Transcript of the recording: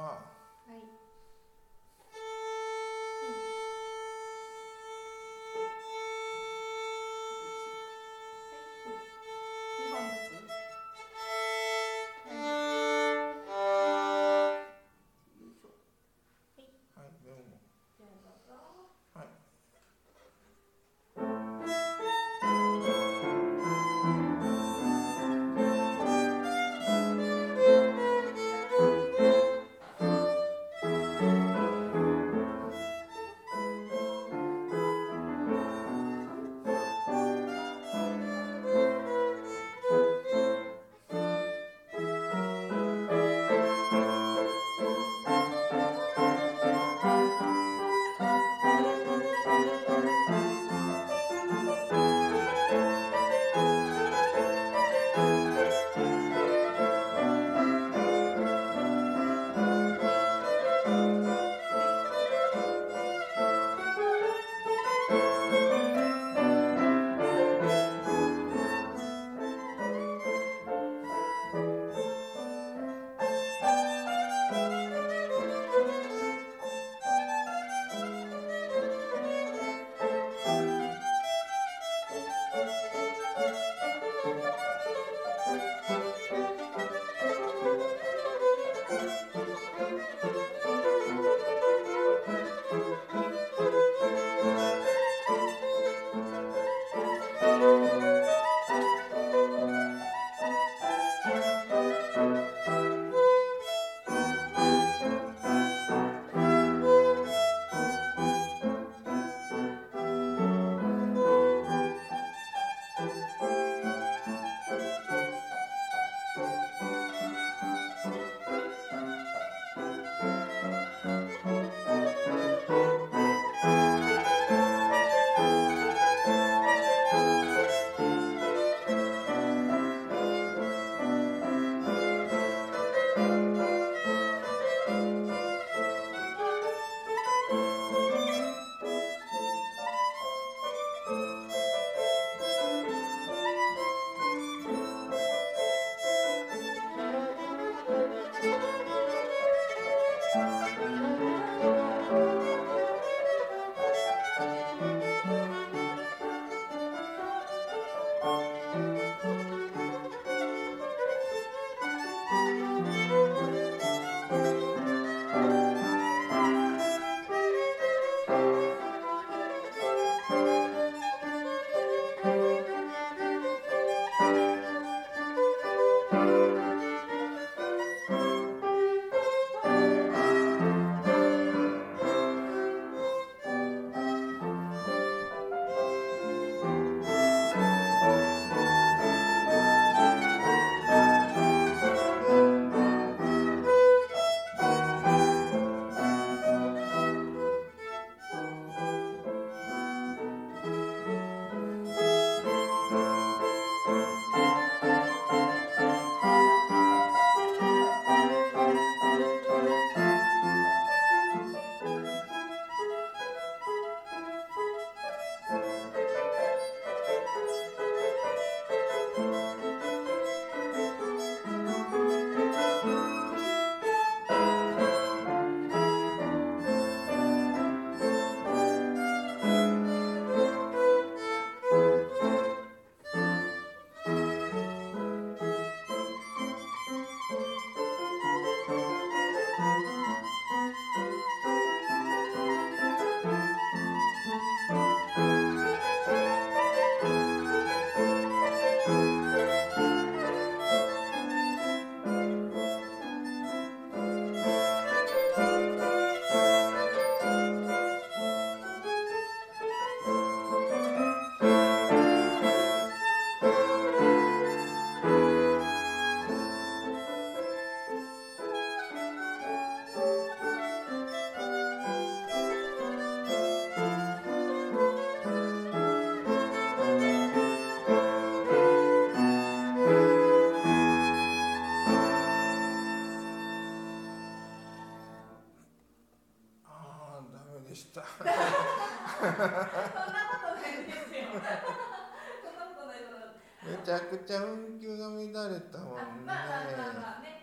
はい。はい。どうぞでした。そんなことないですよ。めちゃくちゃ運休が乱れたもんね。あまあ